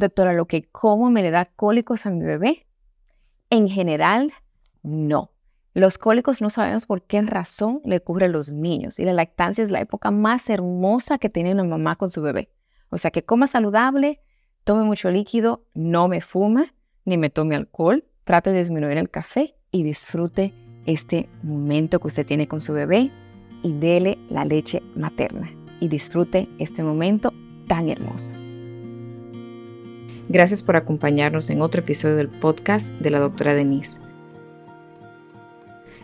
Doctora, lo que como me le da cólicos a mi bebé. En general, no. Los cólicos no sabemos por qué razón le ocurre a los niños y la lactancia es la época más hermosa que tiene una mamá con su bebé. O sea, que coma saludable, tome mucho líquido, no me fuma ni me tome alcohol, trate de disminuir el café y disfrute este momento que usted tiene con su bebé y dele la leche materna y disfrute este momento tan hermoso. Gracias por acompañarnos en otro episodio del podcast de la doctora Denise.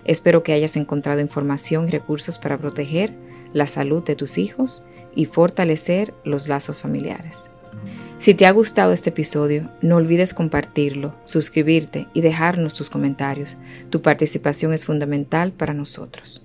Espero que hayas encontrado información y recursos para proteger la salud de tus hijos y fortalecer los lazos familiares. Si te ha gustado este episodio, no olvides compartirlo, suscribirte y dejarnos tus comentarios. Tu participación es fundamental para nosotros.